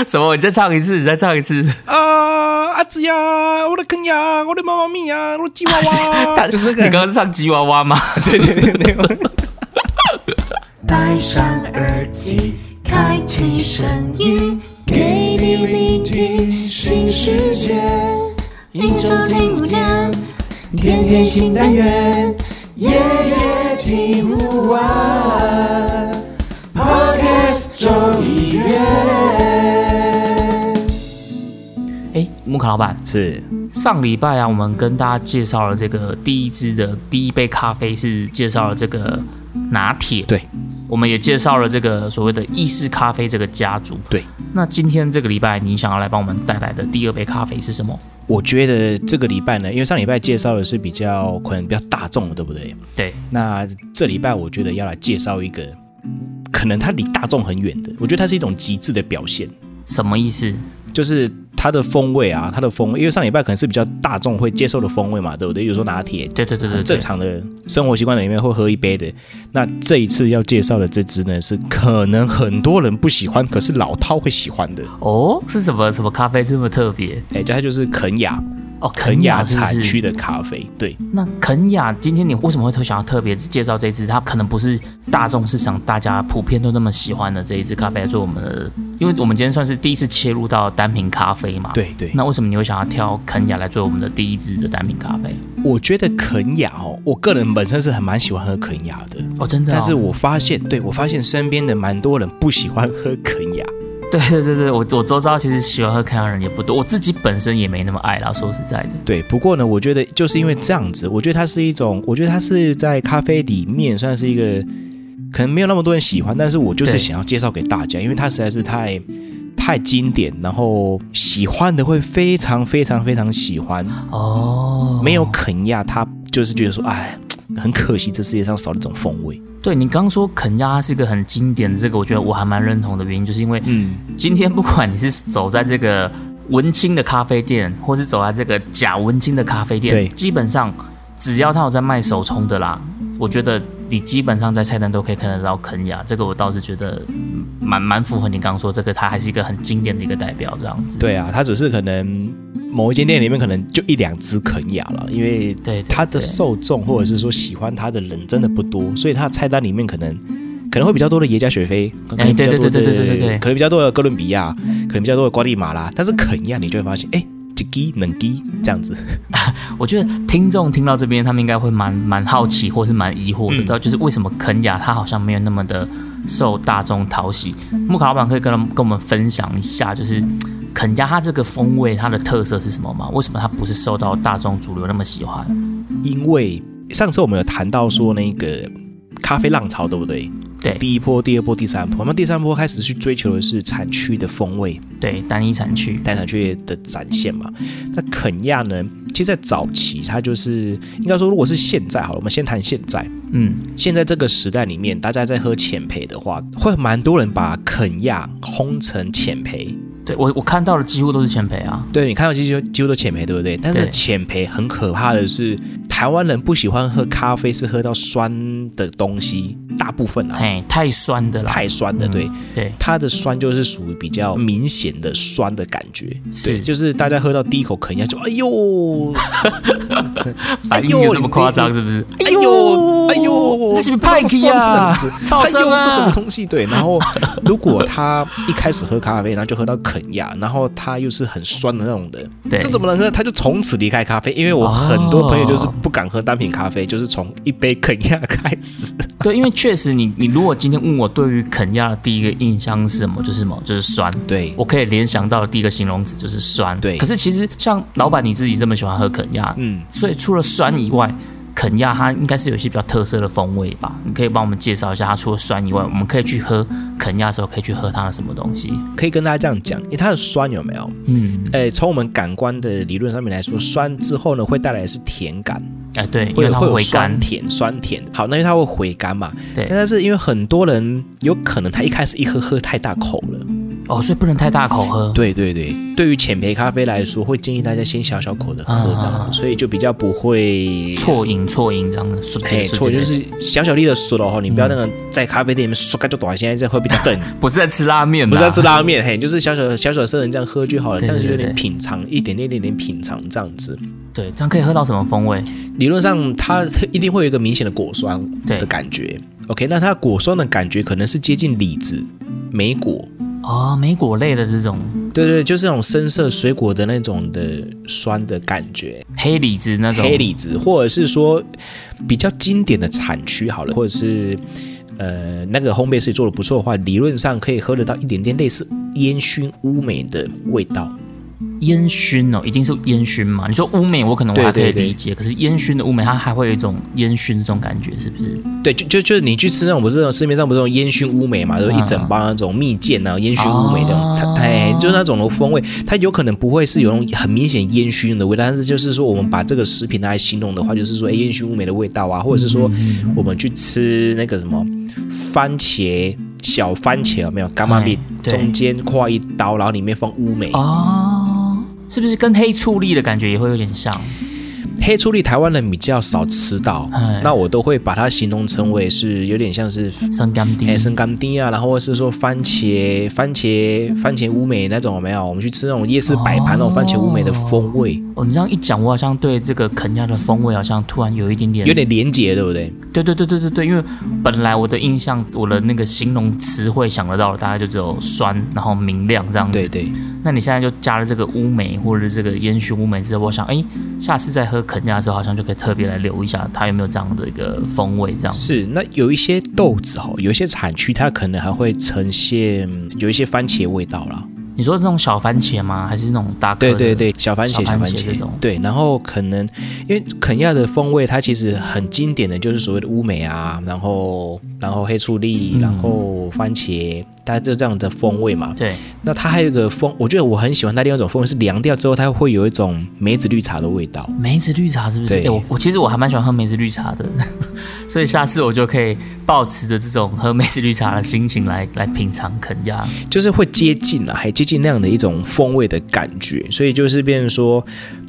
什么？你再唱一次，你再唱一次。啊，阿紫呀，我的坑呀，我的妈妈咪呀，我的吉娃娃，就是那个。你刚刚是唱吉娃娃吗？对对对对。戴上耳机，开启声音，给你聆听新世界。一周听五天，天天新单元，夜夜听不完。Podcast 周一木卡老板是上礼拜啊，我们跟大家介绍了这个第一支的第一杯咖啡，是介绍了这个拿铁。对。我们也介绍了这个所谓的意式咖啡这个家族。对，那今天这个礼拜你想要来帮我们带来的第二杯咖啡是什么？我觉得这个礼拜呢，因为上礼拜介绍的是比较可能比较大众的，对不对？对。那这礼拜我觉得要来介绍一个，可能它离大众很远的，我觉得它是一种极致的表现。什么意思？就是。它的风味啊，它的风味，因为上礼拜可能是比较大众会接受的风味嘛，对不对？比如说拿铁，对对对对，正常的生活习惯里面会喝一杯的。那这一次要介绍的这支呢，是可能很多人不喜欢，可是老饕会喜欢的哦。是什么什么咖啡这么特别？哎，它就是肯雅。哦，肯雅产区的咖啡，对。那肯雅今天你为什么会特想要特别介绍这支？它可能不是大众市场大家普遍都那么喜欢的这一支咖啡，做我们的，因为我们今天算是第一次切入到单品咖啡嘛。对对。那为什么你会想要挑肯雅来做我们的第一支的单品咖啡？我觉得肯雅哦，我个人本身是很蛮喜欢喝肯雅的哦，真的。但是我发现，对我发现身边的蛮多人不喜欢喝肯雅。对对对对，我我周遭其实喜欢喝肯亚人也不多，我自己本身也没那么爱啦。说实在的，对。不过呢，我觉得就是因为这样子，我觉得它是一种，我觉得它是在咖啡里面算是一个，可能没有那么多人喜欢，但是我就是想要介绍给大家，因为它实在是太太经典，然后喜欢的会非常非常非常喜欢哦。没有肯亚，他就是觉得说，哎，很可惜，这世界上少了一种风味。对你刚说啃鸭是一个很经典的这个，我觉得我还蛮认同的原因，就是因为，嗯，今天不管你是走在这个文青的咖啡店，或是走在这个假文青的咖啡店，对，基本上只要他有在卖手冲的啦，我觉得。你基本上在菜单都可以看得到肯雅，这个我倒是觉得蛮蛮符合你刚刚说这个，它还是一个很经典的一个代表这样子。对啊，它只是可能某一间店里面可能就一两只肯雅了，因为对它的受众或者是说喜欢它的人真的不多，所以它的菜单里面可能可能会比较多的耶加雪菲，哎对对对对对对对，可能比较多的哥伦比亚，可能比较多的瓜地马拉，但是肯亚你就会发现，哎。几能几这样子，我觉得听众听到这边，他们应该会蛮蛮好奇，或是蛮疑惑的，知道就是为什么肯雅它好像没有那么的受大众讨喜。木卡老板可以跟跟我们分享一下，就是肯雅它这个风味它的特色是什么吗？为什么它不是受到大众主流那么喜欢？因为上次我们有谈到说那个咖啡浪潮，对不对？对，第一波、第二波、第三波，那第三波开始去追求的是产区的风味，对，单一产区、单产区的展现嘛。那肯亚呢？其实，在早期，它就是应该说，如果是现在好了，我们先谈现在。嗯，现在这个时代里面，大家在喝浅焙的话，会蛮多人把肯亚烘成浅焙。对我，我看到的几乎都是浅焙啊。对你看到几乎几乎都浅焙，对不对？但是浅焙很可怕的是，台湾人不喜欢喝咖啡，是喝到酸的东西。大部分啊，哎，太酸的了，太酸的，对。对，它的酸就是属于比较明显的酸的感觉，对，就是大家喝到第一口肯定就哎呦，哎呦，这么夸张是不是？哎呦，哎呦，是派克呀，超酸啊，这什么东西？对，然后如果他一开始喝咖啡，然后就喝到肯亚，然后他又是很酸的那种的，对，这怎么能喝？他就从此离开咖啡，因为我很多朋友就是不敢喝单品咖啡，就是从一杯肯亚开始，对，因为确。确实，你你如果今天问我对于肯亚的第一个印象是什么，就是什么，就是酸。对我可以联想到的第一个形容词就是酸。对，可是其实像老板你自己这么喜欢喝肯亚，嗯，所以除了酸以外。肯亚它应该是有一些比较特色的风味吧？你可以帮我们介绍一下，它除了酸以外，我们可以去喝肯亚的时候可以去喝它的什么东西？可以跟大家这样讲，因为它的酸有没有？嗯，诶，从我们感官的理论上面来说，酸之后呢，会带来的是甜感。哎，对，因为它会有酸甜酸甜。好，那因为它会回甘嘛。对。但是因为很多人有可能他一开始一喝喝太大口了。哦，所以不能太大口喝。对对对，对于浅焙咖啡来说，会建议大家先小小口的喝这样啊，所以就比较不会错饮错饮这样的，顺嘿，错就是小小粒的说的话，你不要那个在咖啡店里面刷就短，现在这会比较等，不是在吃拉面，不是在吃拉面，嘿，就是小小小小声人这样喝就好了，但是有点品尝，一点点一点点品尝这样子。对，这样可以喝到什么风味？理论上它一定会有一个明显的果酸对的感觉。OK，那它果酸的感觉可能是接近李子、莓果，哦，莓果类的这种对对，就是那种深色水果的那种的酸的感觉。黑李子那种黑李子，或者是说比较经典的产区好了，或者是呃那个烘焙师做的不错的话，理论上可以喝得到一点点类似烟熏乌梅的味道。烟熏哦，一定是烟熏嘛？你说乌梅，我可能还可以对对理解，可是烟熏的乌梅，它还会有一种烟熏这种感觉，是不是？对，就就就是你去吃那种不是那种市面上不是那种烟熏乌梅嘛，就是？一整包那种蜜饯啊，烟熏乌梅的，哦它它哎就是那种的风味，它有可能不会是有那种很明显烟熏的味道，但是就是说我们把这个食品拿来形容的话，就是说哎烟熏乌梅的味道啊，或者是说我们去吃那个什么番茄小番茄有没有？干妈米哎对中间跨一刀，然后里面放乌梅。哦，是不是跟黑醋栗的感觉也会有点像？黑醋栗台湾人比较少吃到哎，那我都会把它形容成为是有点像是生甘丁哎，生甘丁啊，然后或是说番茄、番茄、番茄乌梅那种有没有？我们去吃那种夜市摆盘那种番茄乌梅的风味，哦，你这样一讲，我好像对这个肯亚的风味好像突然有一点点有点连结，对不对？对对对对对对，因为本来我的印象，我的那个形容词汇想得到的大概就只有酸，然后明亮这样子。对对，那你现在就加了这个乌梅或者是这个烟熏乌梅之后，我想，哎，下次再喝肯亚的时候，好像就可以特别来留一下它有没有这样的一个风味，这样子。是。那有一些豆子哦，有一些产区它可能还会呈现有一些番茄味道啦。你说这种小番茄吗？还是那种大颗的？对对对，小番茄，小番茄茄这种对，然后可能因为肯亚的风味，它其实很经典的就是所谓的乌梅啊，然后然后黑醋栗，嗯然后番茄，大概就这样的风味嘛。对那它还有一个风，我觉得我很喜欢它另外一种风味是凉掉之后，它会有一种梅子绿茶的味道。梅子绿茶是不是？对哎，我我其实我还蛮喜欢喝梅子绿茶的，所以下次我就可以保持着这种喝梅子绿茶的心情来来品尝肯亚。就是会接近啊，还接近那样的一种风味的感觉，所以就是变成说，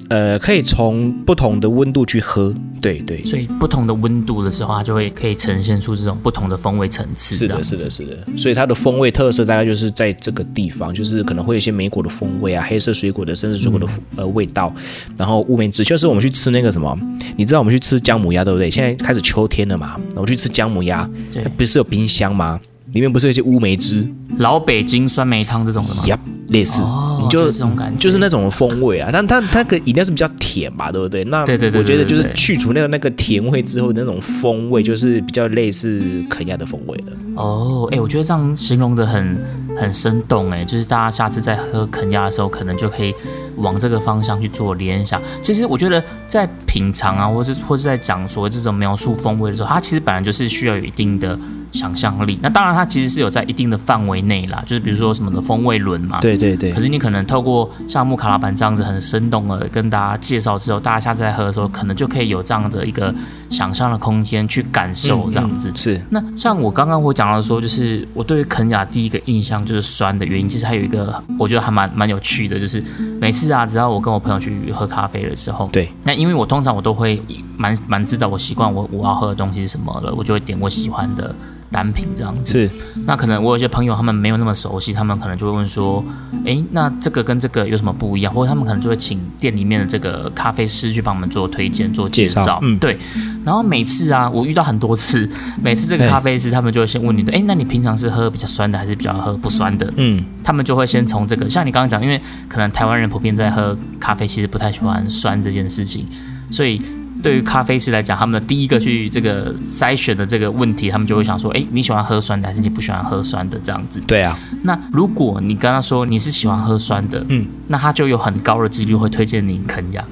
呃，可以从不同的温度去喝，对对，所以不同的温度的时候，它就会可以呈现出这种不同的风味层次。是的，是的，是的，所以它的风味特色大概就是在这个地方，就是可能会有一些莓果的风味啊，黑色水果的、深色水果的、呃味道，然后乌梅汁，就是我们去吃那个什么，你知道我们去吃姜母鸭对不对？现在开始秋天了嘛，我们去吃姜母鸭，它不是有冰箱吗？里面不是有一些乌梅汁，老北京酸梅汤这种的吗？呀，类似，就就是这种感觉就是那种风味啊。但它它个饮料是比较甜嘛，对不对？那对对对我觉得就是去除那个那个甜味之后的那种风味，就是比较类似肯亚的风味了。哦，哎，我觉得这样形容的很很生动，哎，就是大家下次在喝肯亚的时候，可能就可以往这个方向去做联想。其实我觉得在品尝啊，或是或是在讲所谓这种描述风味的时候，它其实本来就是需要有一定的想象力。那当然，它其实是有在一定的范围内啦，就是比如说什么的风味轮嘛，对对对可，是你可能透过像木卡老板这样子很生动的跟大家介绍之后，大家下次在喝的时候，可能就可以有这样的一个想象的空间去感受这样子。嗯是那像我刚刚我讲到说，就是我对于肯雅第一个印象就是酸的原因，其实还有一个我觉得还蛮蛮有趣的，就是每次啊，只要我跟我朋友去喝咖啡的时候，对，那因为我通常我都会蛮蛮知道我习惯我我要喝的东西是什么了，我就会点我喜欢的单品这样子。是那可能我有些朋友他们没有那么熟悉，他们可能就会问说，诶，那这个跟这个有什么不一样？或者他们可能就会请店里面的这个咖啡师去帮我们做推荐、做介绍。嗯对。然后每次啊，我遇到很多次，每次这个咖啡师他们就会先问你的，诶，那你平常是喝比较酸的，还是比较喝不酸的？嗯，他们就会先从这个，像你刚刚讲，因为可能台湾人普遍在喝咖啡，其实不太喜欢酸这件事情，所以对于咖啡师来讲，他们的第一个去这个筛选的这个问题，他们就会想说，诶，你喜欢喝酸的，还是你不喜欢喝酸的这样子？对啊，那如果你跟他说你是喜欢喝酸的，嗯，那他就有很高的几率会推荐你肯亚。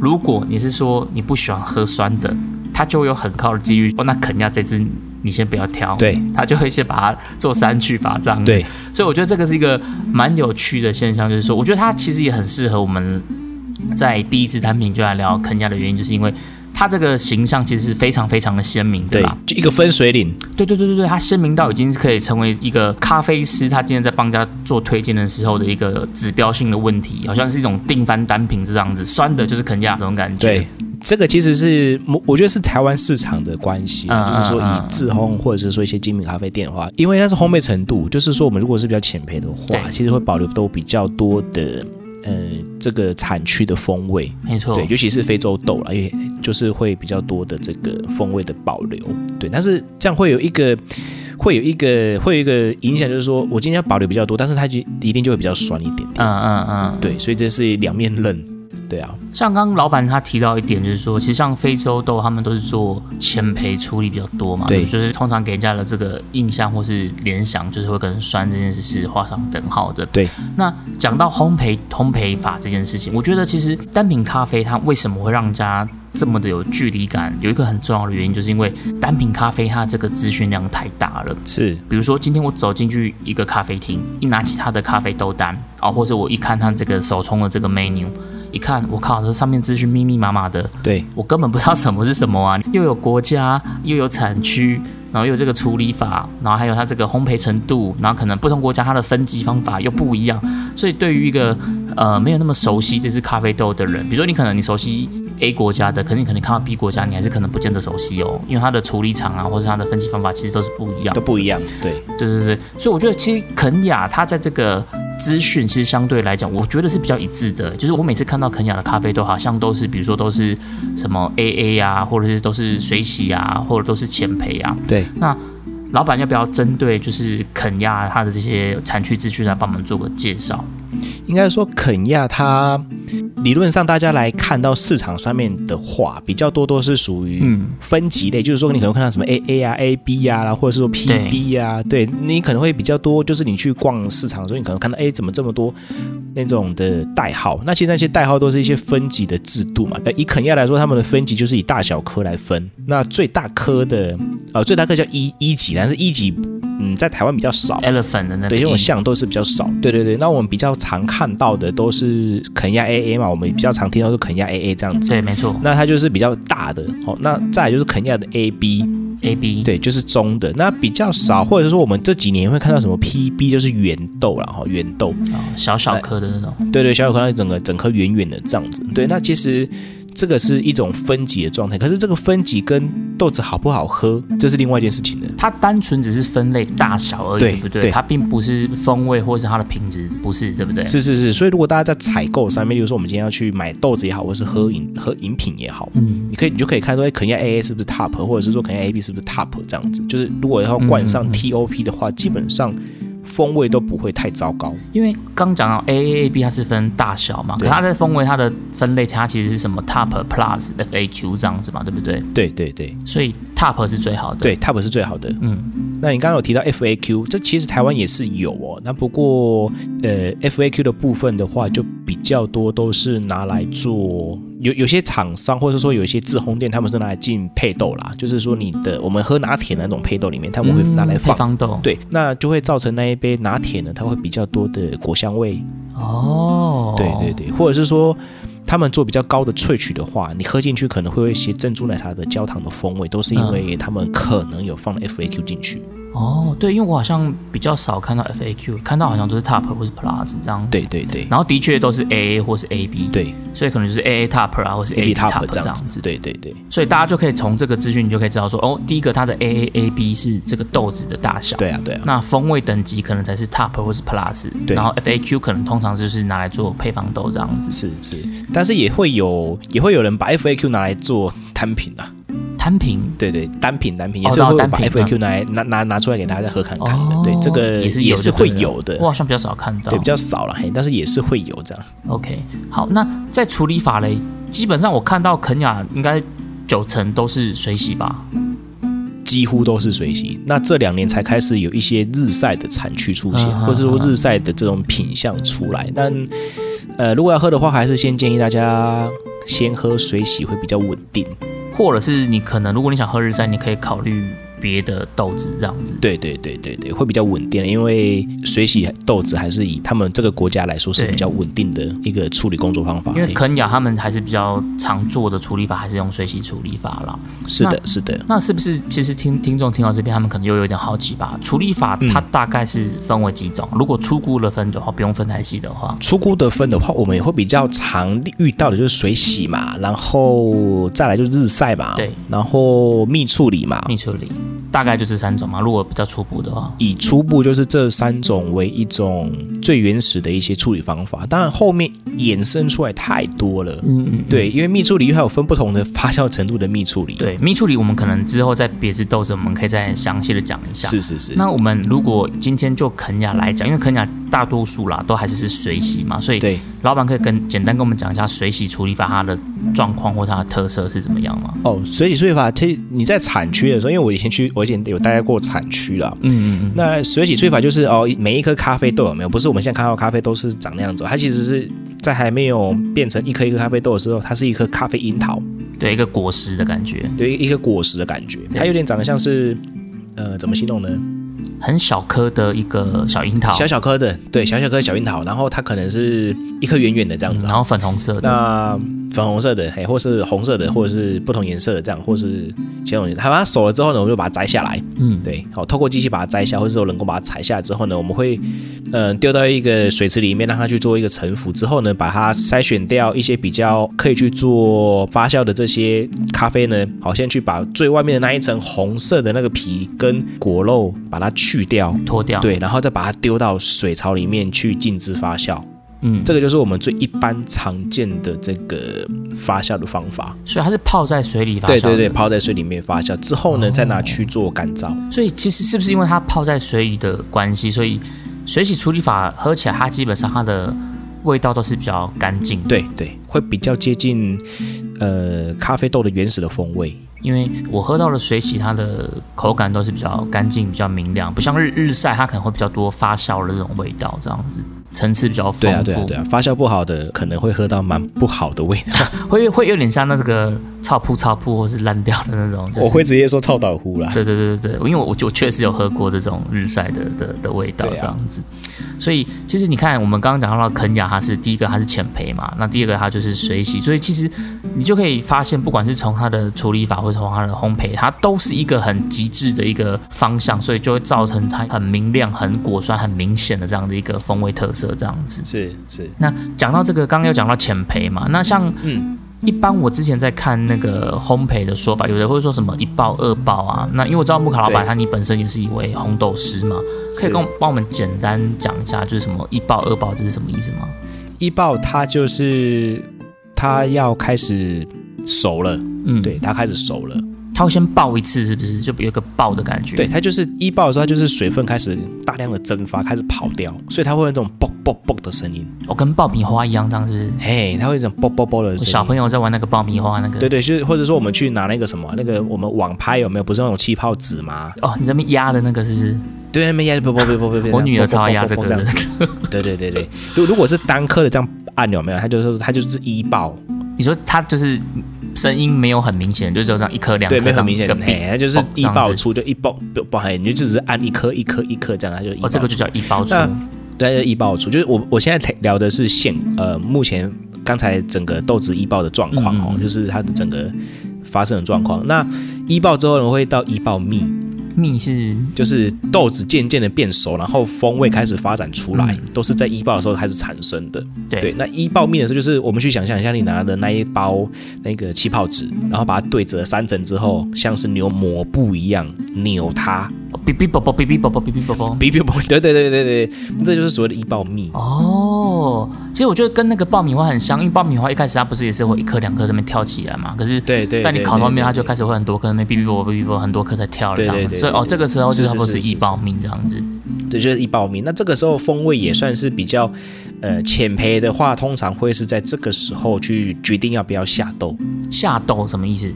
如果你是说你不喜欢喝酸的，他就有很高的几率哦，那肯亚这支你先不要挑，对，他就会先把它做删去法这样子。对，所以我觉得这个是一个蛮有趣的现象，就是说，我觉得它其实也很适合我们在第一支单品就来聊肯亚的原因，就是因为它这个形象其实是非常非常的鲜明，对对吧？，就一个分水岭，对对对对对，它鲜明到已经是可以成为一个咖啡师，他今天在帮家做推荐的时候的一个指标性的问题，好像是一种定番单品这样子，酸的就是肯亚这种感觉。对，这个其实是我我觉得是台湾市场的关系，嗯就是说以自烘或者是说一些精品咖啡店的话，因为它是烘焙程度，就是说我们如果是比较浅焙的话，其实会保留都比较多的呃这个产区的风味，没错，对，尤其是非洲豆了，因为就是会比较多的这个风味的保留，对，但是这样会有一个。会有一个会有一个影响，就是说我今天要保留比较多，但是它就一定就会比较酸一点点，嗯嗯嗯，对，所以这是两面刃，对啊，像刚刚老板他提到一点，就是说，其实像非洲豆，他们都是做前培处理比较多嘛，对。就是通常给人家的这个印象或是联想，就是会跟酸这件事是画上等号的。对，那讲到烘焙烘焙法这件事情，我觉得其实单品咖啡它为什么会让人家这么的有距离感，有一个很重要的原因，就是因为单品咖啡它这个资讯量太大了。是比如说，今天我走进去一个咖啡厅，一拿起它的咖啡豆单啊、或者我一看它这个手冲的这个 menu，一看，我靠，这上面资讯密密麻麻的，对，我根本不知道什么是什么啊！又有国家，又有产区，然后又有这个处理法，然后还有它这个烘焙程度，然后可能不同国家它的分级方法又不一样，所以对于一个呃没有那么熟悉这支咖啡豆的人，比如说你可能你熟悉 A 国家的，可是你可能看到 B 国家，你还是可能不见得熟悉哦，因为它的处理厂啊，或是它的分析方法其实都是不一样都。不一样，对。对对对，所以我觉得其实肯雅它在这个资讯其实相对来讲，我觉得是比较一致的。就是我每次看到肯雅的咖啡都，好像都是比如说都是什么 AA 啊，或者是都是水洗啊，或者都是前培啊。对，那老板要不要针对就是肯亚它的这些产区资讯来帮我们做个介绍？应该说肯亚它理论上大家来看到市场上面的话，比较多都是属于嗯分级类，就是说你可能看到什么 A A 啊、A B 啊，或者是说 P B 啊，对你可能会比较多，就是你去逛市场的时候，你可能看到哎怎么这么多那种的代号？那其实那些代号都是一些分级的制度嘛。那以肯亚来说，他们的分级就是以大小科来分，那最大科的呃最大科叫一一级，但是一级嗯在台湾比较少。，elephant 的那个对，因为我像都是比较少。对对对，那我们比较常看到的都是肯亚 AA 嘛，我们比较常听到是肯亚 AA 这样子。对，没错那它就是比较大的，哦，那再来就是肯亚的 AB，，A B 对，就是中的。那比较少，或者是说我们这几年会看到什么 PB，就是圆豆了，哈，圆豆，哦小小颗的那种，对对，小小颗，那整个整颗圆圆的这样子。对，那其实这个是一种分级的状态，可是这个分级跟豆子好不好喝，这是另外一件事情的。它单纯只是分类大小而已，对对不对？对它并不是风味或是它的品质，不是，对不对？是是是，所以如果大家在采购上面，例如说我们今天要去买豆子也好，或是喝饮喝饮品也好，嗯，你可以你就可以看说，哎，肯亚 AA 是不是 top，或者是说肯亚 AB 是不是 top 这样子。就是如果要冠上嗯嗯嗯 TOP 的话，基本上风味都不会太糟糕。因为刚讲到 A A A B 它是分大小嘛，可对它在风味它的分类它其实是什么 Top Plus F A Q 这样子嘛，对不对？对对对所以 Top 是最好的。，对，top 是最好的。嗯，那你刚刚有提到 FAQ，这其实台湾也是有哦。那不过呃 FAQ 的部分的话，就比较多都是拿来做有有些厂商或者说有一些自烘店，他们是拿来进配豆啦，就是说你的我们喝拿铁那种配豆里面，他们会拿来嗯配放。方豆。对，那就会造成那一杯拿铁呢，它会比较多的果香味。哦，对对对，或者是说他们做比较高的萃取的话，你喝进去可能会有一些珍珠奶茶的焦糖的风味，都是因为他们可能有放了 FAQ 进去。哦，对，因为我好像比较少看到 F A Q，看到好像都是 Top 或是 Plus 这样子。对对对。然后的确都是 A A 或是 A B，，对。所以可能就是 A A Top 啊，或是 A，A B top 这样子。对对对。所以大家就可以从这个资讯，你就可以知道说，哦，第一个它的 A A A B 是这个豆子的大小，对啊对啊。那风味等级可能才是 top 或是 plus，对。然后 FAQ 可能通常就是拿来做配方豆这样子。是是，但是也会有也会有人把 FAQ 拿来做单品啊，摊平对对，单品单品也哦是会把 FAQ 拿来拿拿拿出来给大家喝看看的，哦对，这个也是有也是会有的我，好像比较少看到。对，比较少了，嘿，但是也是会有这样。OK。好，那在处理法嘞，基本上我看到肯雅应该九成都是水洗吧？几乎都是水洗。那这两年才开始有一些日晒的产区出现，或是说日晒的这种品相出来。但呃，如果要喝的话，还是先建议大家先喝水洗会比较稳定。或者是你可能如果你想喝日晒，你可以考虑别的豆子这样子。对对对对对，会比较稳定，因为水洗豆子还是以他们这个国家来说是比较稳定的一个处理工作方法。因为肯雅他们还是比较常做的处理法，还是用水洗处理法啦。是的，是的，那是不是其实听听众听到这边，他们可能又有点好奇吧？处理法它大概是分为几种？如果出菇的分的话，不用分太细的话，出菇的分的话，我们也会比较常遇到的就是水洗嘛，然后再来就是日晒嘛，对，然后蜜处理嘛。蜜处理大概就这三种嘛。如果比较初步的话，以初步就是这三种为一种最原始的一些处理方法，当然后面衍生出来太多了。嗯嗯，对，因为蜜处理还有分不同的发酵程度的蜜处理。，对，蜜处理我们可能之后在别枝豆子，我们可以再详细的讲一下。是是是。那我们如果今天就肯雅来讲，因为肯雅大多数啦都还是是水洗嘛，所以对老板可以跟简单跟我们讲一下水洗处理法它的状况或它的特色是怎么样吗？哦，水洗处理法，其实你在产区的时候，因为我以前去，我以前有待过产区了。嗯嗯嗯，那水洗萃法就是哦，每一颗咖啡豆有没有？不是我们现在看到咖啡都是长那样子哦，它其实是在还没有变成一颗一颗咖啡豆的时候，它是一颗咖啡樱桃，对，一个果实的感觉，对，一颗果实的感觉，它有点长得像是，呃，怎么形容呢？很小颗的一个小樱桃，小小颗的，对，小小颗小樱桃，然后它可能是一颗圆圆的这样子。啊然后粉红色的，那粉红色的，嘿，或是红色的，或者是不同颜色的这样，或是其他东西。它把它熟了之后呢，我们就把它摘下来，嗯，对，好，透过机器把它摘下，或者是说人工把它采下来之后呢，我们会，嗯、丢到一个水池里面，让它去做一个沉浮之后呢，把它筛选掉一些比较可以去做发酵的这些咖啡呢，好，先去把最外面的那一层红色的那个皮跟果肉把它去掉，脱掉，，对，然后再把它丢到水槽里面去静置发酵。嗯，这个就是我们最一般常见的这个发酵的方法。所以它是泡在水里发酵的，对对对，泡在水里面发酵之后呢，再拿去做干燥。所以其实是不是因为它泡在水里的关系，所以水洗处理法喝起来，它基本上它的味道都是比较干净。，对对，会比较接近呃咖啡豆的原始的风味。因为我喝到的水洗，它的口感都是比较干净、比较明亮，不像日日晒，它可能会比较多发酵的这种味道，这样子。层次比较丰富，对啊对啊对啊，发酵不好的可能会喝到蛮不好的味道。会会有点像那这个臭铺臭铺或是烂掉的那种。就是、我会直接说臭倒糊啦。对对对对对，因为我我我确实有喝过这种日晒的的的味道这样子，所以其实你看，我们刚刚讲到肯雅，它是第一个它是浅焙嘛，那第二个它就是水洗，所以其实你就可以发现，不管是从它的处理法或者从它的烘焙，它都是一个很极致的一个方向，所以就会造成它很明亮、很果酸、很明显的这样的一个风味特色这样子。是是，那讲到这个，刚刚有讲到浅焙嘛，那像嗯，一般我之前在看那个烘焙的说法，有的会说什么一爆二爆啊。那因为我知道木卡老板他你本身也是一位红豆师嘛，可以是跟我帮我们简单讲一下，就是什么一爆二爆这是什么意思吗？一爆它就是它要开始熟了，嗯，对，，它开始熟了。它会先爆一次，是不是？就有一个爆的感觉。对，，它就是一爆的时候，它就是水分开始大量的蒸发，开始跑掉，所以它会有那种啵啵啵的声音。哦、跟爆米花一样，这样是不是？嘿，它会有一种啵啵啵的声音。小朋友在玩那个爆米花那个，对对，就是或者说我们去拿那个什么，那个我们网拍有没有？不是那种气泡纸吗？哦，你这边压的那个是不是？对，那边压啵啵啵啵啵啵。我女儿超爱压这个。对对对对，如如果是单颗的这样按钮没有？它就是它就是一爆，你说它就是声音没有很明显，就只有这样一颗两颗对，没有很明显一个，比嘿，它就是一爆出就一爆不不，嘿，你就只是按一颗一颗一颗这样，它就一哦，这个就叫一爆出。对，就一爆出，就是我我现在聊的是现呃目前刚才整个豆子一爆的状况哦，嗯就是它的整个发生的状况。那一爆之后呢，会到一爆蜜，蜜是就是豆子渐渐的变熟，然后风味开始发展出来，嗯。都是在一爆的时候开始产生的。对。对，那一爆蜜的时候，就是我们去想象一下，你拿的那一包那个气泡纸，然后把它对折三层之后，像是牛膜布一样扭它，哔哔啵啵哔哔啵啵哔哔啵啵。哔哔啵，对对对对对，这就是所谓的一爆蜜。哦，其实我觉得跟那个爆米花很像，因为爆米花一开始它不是也是会一颗两颗这边跳起来嘛，可是对对，但你烤到面，它就开始会很多颗那边哔哔啵啵哔哔啵很多颗在跳了这样子，所以哦这个时候就是差不多是是是是一爆蜜这样子。对，就是一爆蜜。那这个时候风味也算是比较，呃，浅焙的话，通常会是在这个时候去决定要不要下豆，下豆什么意思？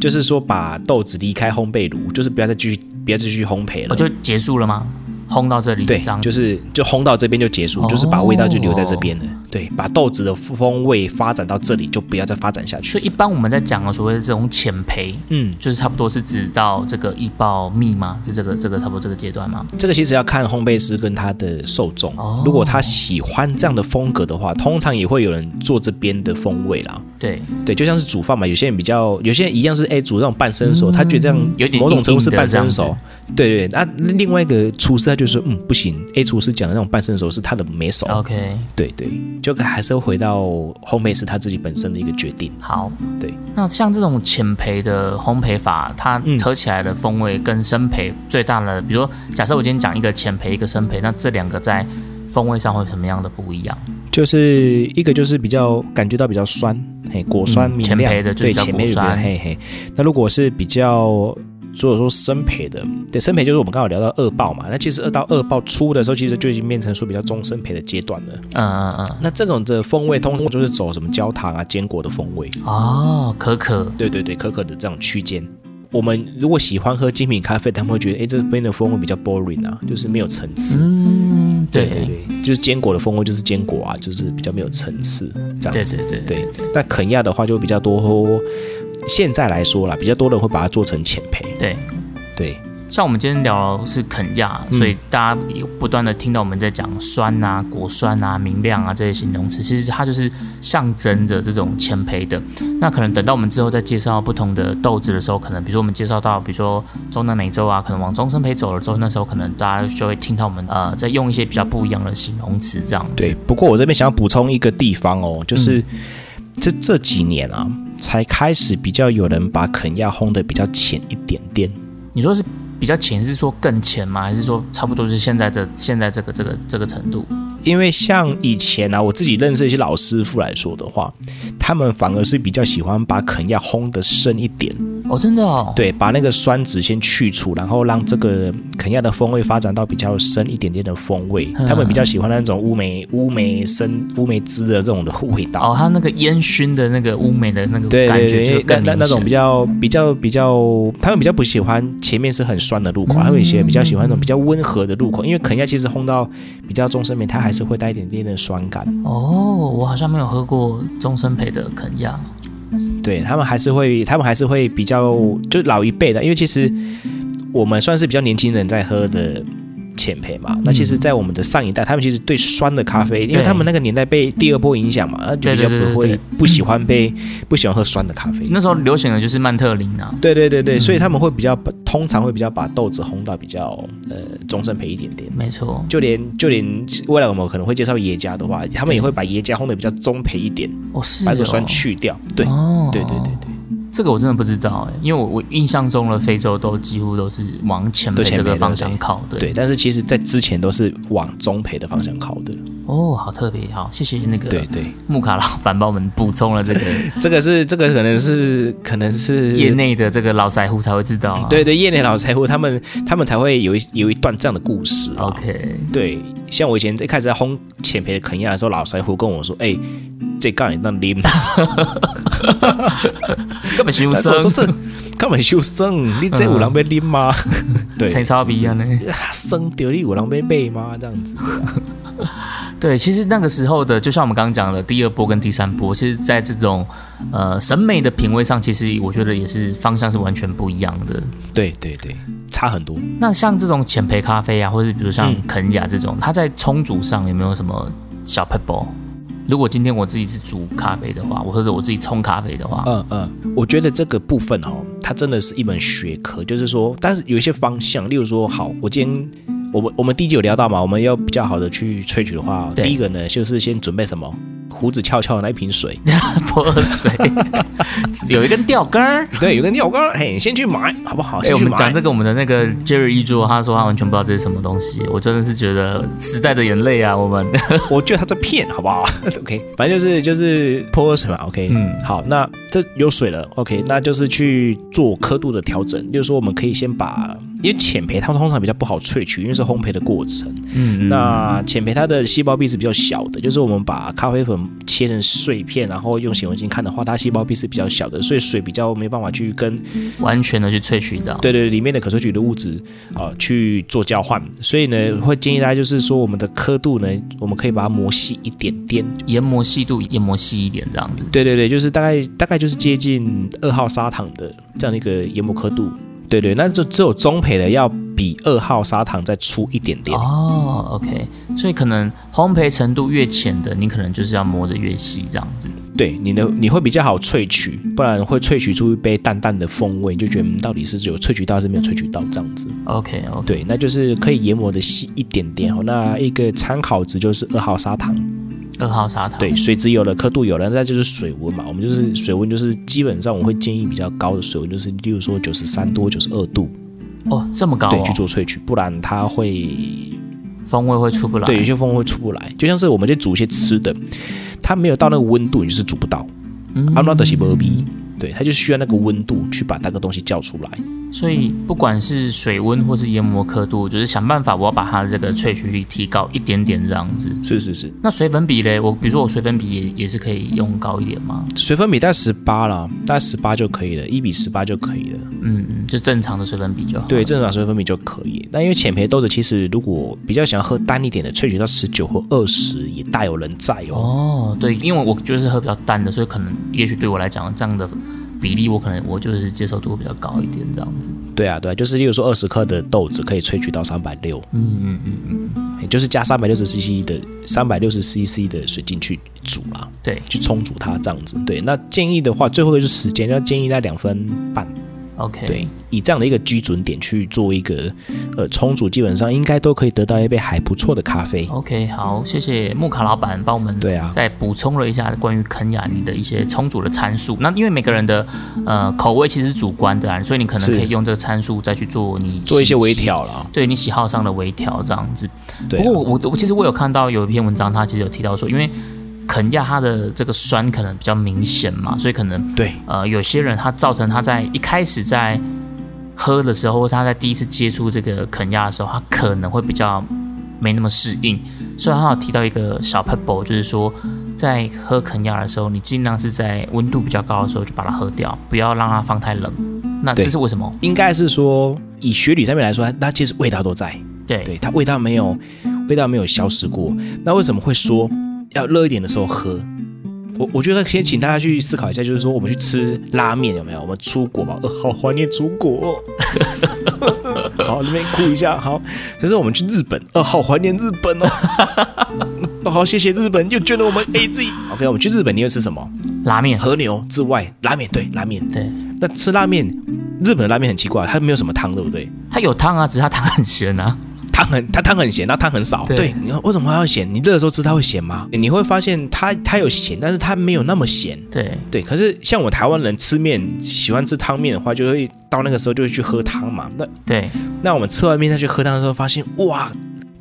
就是说把豆子离开烘焙炉，就是不要再继续不要再继续烘焙了。我就结束了吗？烘到这里对这样，就是就烘到这边就结束，就是把味道就留在这边了。对，把豆子的风味发展到这里，就不要再发展下去。所以一般我们在讲的所谓的这种浅焙，嗯，就是差不多是指到这个一爆蜜吗？是这个这个差不多这个阶段吗？这个其实要看烘焙师跟他的受众。哦如果他喜欢这样的风格的话，通常也会有人做这边的风味啦。对，对，就像是煮饭嘛，有些人比较，有些人一样是哎煮那种半生熟，他觉得这样有点某种程度是半生熟。对对，那另外一个厨师他就说，嗯，不行，A 厨师讲的那种半生熟是他的没熟。OK，对对，就还是会回到烘焙师他自己本身的一个决定。好，对。那像这种浅焙的烘焙法，它喝起来的风味跟深焙最大的，比如说，假设我今天讲一个浅焙，一个深焙，那这两个在风味上会有什么样的不一样？就是一个就是比较感觉到比较酸，嘿，果酸嗯明亮，浅焙的就是对，比较前面有果酸嘿嘿。那如果是比较，如果说生培的，对，生培就是我们刚好聊到二爆嘛，那其实二到二爆出的时候，其实就已经变成说比较中生培的阶段了。嗯嗯嗯，那这种的风味通常就是走什么焦糖啊、坚果的风味，哦，可可，对对对，可可的这种区间。我们如果喜欢喝精品咖啡，他们会觉得，哎，这边的风味比较 boring 啊，就是没有层次。嗯，对对对，就是坚果的风味就是坚果啊，就是比较没有层次这样子。对对对对，那肯亚的话就比较多，现在来说啦，比较多人会把它做成浅焙。对。对，像我们今天聊的是肯亚，嗯所以大家有不断的听到我们在讲酸啊、果酸啊、明亮啊这些形容词，其实它就是象征着这种谦卑的。那可能等到我们之后再介绍不同的豆子的时候，可能比如说我们介绍到，比如说中南美洲啊，可能往中生焙走了之后，那时候可能大家就会听到我们呃在用一些比较不一样的形容词这样子。对。不过我这边想要补充一个地方哦，就是、嗯这这几年啊，才开始比较有人把肯亚烘得比较浅一点点。你说是比较浅，是说更浅吗？还是说差不多是现在的现在这个这个这个程度？因为像以前啊，我自己认识一些老师傅来说的话，他们反而是比较喜欢把肯亚烘的深一点，哦，真的哦。对，把那个酸质先去除，然后让这个肯亚的风味发展到比较深一点点的风味。嗯他们比较喜欢那种乌梅、乌梅生、乌梅汁的这种的味道。哦，它那个烟熏的那个乌梅的那个感觉就对，更。那种比较比较比较，他们比较不喜欢前面是很酸的入口，他们也比较喜欢那种比较温和的入口，因为肯亚其实烘到比较中生面，它还是会带一点点的酸感。哦，我好像没有喝过终身培的肯亚。对他们还是会，他们还是会比较，就是老一辈的，因为其实我们算是比较年轻人在喝的浅焙嘛。那其实，在我们的上一代，他们其实对酸的咖啡，因为他们那个年代被第二波影响嘛，那就比较不会不喜欢被不喜欢喝酸的咖啡。那时候流行的就是曼特林啊。对对对对，所以他们会比较通常会比较把豆子烘到比较呃中生焙一点点。没错，就连就连未来我们可能会介绍耶加的话，他们也会把耶加烘的比较中焙一点，哦是哦把这个酸去掉。对，哦，对对对对。这个我真的不知道哎，因为我我印象中的非洲都几乎都是往前都前焙的培这个方向靠，对对，但是其实在之前都是往中培的方向靠的。哦，好特别，好，谢谢那个对对，木卡老板帮我们补充了这个 这个是这个可能是可能是业。内的这个老财户才会知道啊。对对，业内老财户他们他们才会有一有一段这样的故事啊。，OK，对，像我以前一开始在烘浅培的肯亚的时候，老财户跟我说：“哎、这杠你那拎。”根本修我说生，这根本就生，你这有人被拎吗？对，才超不一样呢。啊生掉你有人被背吗？这样子。对，其实那个时候的，就像我们刚刚讲的第二波跟第三波，其实在这种呃审美的品味上，其实我觉得也是方向是完全不一样的。对对对，差很多。那像这种浅焙咖啡啊，或者比如像嗯肯雅这种，它在冲煮上有没有什么小 pebble？如果今天我自己是煮咖啡的话，或者我自己冲咖啡的话，嗯嗯，我觉得这个部分哦，它真的是一门学科，就是说，但是有一些方向，例如说，好，我今天我们我们第一集有聊到嘛，我们要比较好的去萃取的话，第一个呢，就是先准备什么胡子翘翘的那一瓶水，泼水，有一根钓竿儿。对，有个尿缸，嘿，先去买，好不好？哎。我们讲这个，我们的那个 Jerry 一桌，他说他完全不知道这是什么东西，我真的是觉得时代的眼泪啊，我们。我觉得他在骗，好不好？OK，反正就是就是泼水嘛，OK，嗯好，那这有水了，OK，那就是去做刻度的调整，就是说我们可以先把，因为浅培它通常比较不好萃取，因为是烘焙的过程，嗯，那浅培它的细胞壁是比较小的，就是我们把咖啡粉切成碎片，然后用显微镜看的话，它细胞壁是比较小的，所以水比较没办法去跟完全的去萃取到。对对里面的可萃取的物质啊去做交换，所以呢，会建议大家就是说，我们的刻度呢，我们可以把它磨细一点点，研磨细度研磨细一点，这样子。对对对，就是大概大概就是接近二号砂糖的这样的一个研磨刻度。对对，那就只有中培的要比二号砂糖再粗一点点。哦，OK，所以可能烘焙程度越浅的，你可能就是要磨得越细，这样子。对，你的你会比较好萃取，不然会萃取出一杯淡淡的风味，就觉得嗯到底是有萃取到还是没有萃取到这样子。OK OK，对，那就是可以研磨的细一点点哦。那一个参考值就是二号砂糖。二号砂糖。对，水质有了，刻度有了，那就是水温嘛。我们就是水温，就是基本上我会建议比较高的水温，就是例如说九十三度、九十二度，哦，这么高对，哦去，做萃取，不然它会风味会出不来。对有些风味会出不来。就像是我们在煮一些吃的，它没有到那个温度，你就是煮不到。嗯阿拉德西波比，对，它就需要那个温度去把那个东西叫出来。所以不管是水温或是研磨刻度，就是想办法我要把它的这个萃取率提高一点点这样子。是是是，那水粉比嘞，我比如说我水粉比也也是可以用高一点吗？水粉比大概十八啦，大概十八就可以了，一比十八就可以了。嗯嗯，就正常的水粉比就好。对，正常水粉比就可以。那因为浅焙豆子其实如果比较想要喝淡一点的，萃取到十九或二十也大有人在哦。哦，对，因为我就是喝比较淡的，所以可能也许对我来讲这样的比例，我可能我就是接受度会比较高一点这样子。对啊，对啊，就是例如说二十克的豆子可以萃取到三百六，嗯嗯嗯嗯，也就是加三百六十 CC 的三百六十 CC 的水进去煮啦，对去冲煮它这样子。对，那建议的话，最后一个就是时间，要建议在两分半。，OK，对，以这样的一个基准点去做一个呃冲煮，基本上应该都可以得到一杯还不错的咖啡。OK，好，谢谢木卡老板帮我们对啊再补充了一下关于肯雅尼的一些充足的参数。那因为每个人的呃口味其实是主观的啊，所以你可能可以用这个参数再去做你做一些微，调了。对你喜好上的微调这样子。对啊、不过我我我其实我有看到有一篇文章，他其实有提到说，因为肯亚它的这个酸可能比较明显嘛，所以可能对呃有些人他造成他在一开始在喝的时候，他在第一次接触这个肯亚的时候，他可能会比较没那么适应。所以他有提到一个小 pebble，就是说在喝肯亚的时候，你尽量是在温度比较高的时候就把它喝掉，不要让它放太冷。那这是为什么？应该是说以学理上面来说，它它其实味道都在，对对，它味道没有味道没有消失过。那为什么会说要热一点的时候喝？我我觉得先请大家去思考一下，就是说我们去吃拉面有没有？我们出国嘛，呃，好怀念出国、哦。好，那边哭一下。好，可是我们去日本，呃，好怀念日本哦。哦好，谢谢日本又捐了我们 A Z。OK，我们去日本，你会吃什么？拉面，和牛之外，拉面对拉面。对，那吃拉面，日本的拉面很奇怪，它没有什么汤，对不对？它有汤啊，只是它汤很咸啊。汤很它汤很咸，那汤很少。对对，你看为什么它要咸？你热的时候吃它会咸吗？你会发现它它有咸，但是它没有那么咸。对，对，可是像我们台湾人吃面喜欢吃汤面的话，就会到那个时候就会去喝汤嘛。那对，那我们吃完面再去喝汤的时候，发现哇，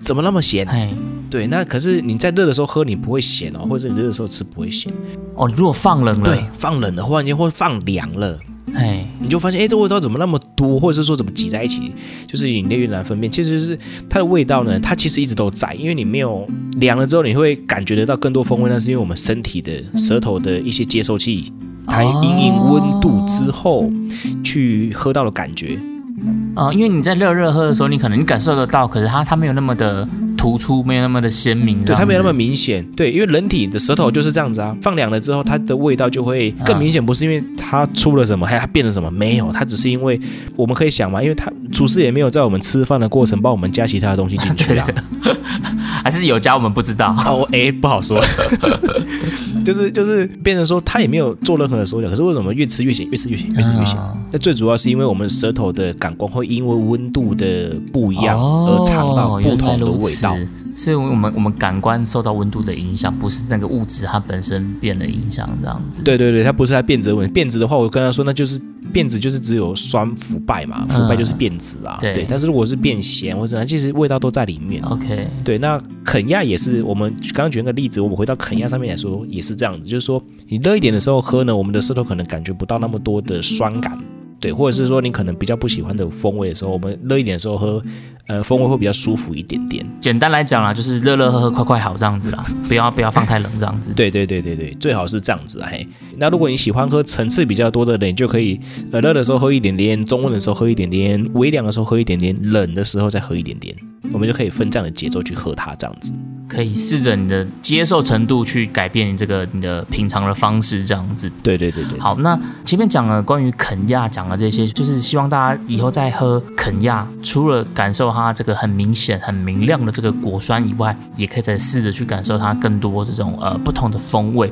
怎么那么咸？哎，对，那可是你在热的时候喝，你不会咸哦，或者是你热的时候吃不会咸。哦，你如果放冷了，对，，放冷了，忽然间或放凉了，哎，你就发现，哎，这味道怎么那么多，或者是说怎么挤在一起，就是越难分辨。其实是它的味道呢，它其实一直都在，因为你没有凉了之后，你会感觉得到更多风味，那是因为我们身体的舌头的一些接收器，它哦因应温度之后去喝到的感觉。啊、因为你在热热喝的时候，你可能你感受得到，可是它它没有那么的突出，没有那么的鲜明，对，它没有那么明显。对，因为人体的舌头就是这样子啊，放凉了之后，它的味道就会更明显。不是因为它出了什么，还它变了什么，没有，它只是因为我们可以想嘛，因为它厨师也没有在我们吃饭的过程帮我们加其他的东西进去啊。还是有加我们不知道。哦，哎，不好说，就是就是变成说他也没有做任何的手脚，可是为什么越吃越咸，越吃越咸，越吃越咸？啊那最主要是因为我们舌头的感官会因为温度的不一样哦而尝到不同的味道。是我们我们感官受到温度的影响，不是那个物质它本身变了影响这样子。对对对，它不是它变质的问题。变质的话，我跟他说，那就是变质就是只有酸腐败嘛，腐败就是变质啊。对但是如果是变咸或者怎样，其实味道都在里面。OK，对，那肯亚也是，我们刚刚举那个例子，我们回到肯亚上面来说，也是是这样子，就是说你热一点的时候喝呢，我们的舌头可能感觉不到那么多的酸感，对，或者是说你可能比较不喜欢的风味的时候，我们热一点的时候喝，呃，风味会比较舒服一点点。简单来讲啦，就是热热喝喝，快快好这样子啦，不要不要放太冷这样子。对对对对对，最好是这样子啊嘿。那如果你喜欢喝层次比较多的人，你就可以呃热的时候喝一点点，中温的时候喝一点点，微凉的时候喝一点点，冷的时候再喝一点点，我们就可以分这样的节奏去喝它这样子。可以试着你的接受程度去改变你这个你的品尝的方式，这样子。对对对对。好，那前面讲了关于肯亚，讲了这些，就是希望大家以后在喝肯亚，除了感受它它这个很明显、很明亮的这个果酸以外，也可以再试着去感受它更多这种呃不同的风味。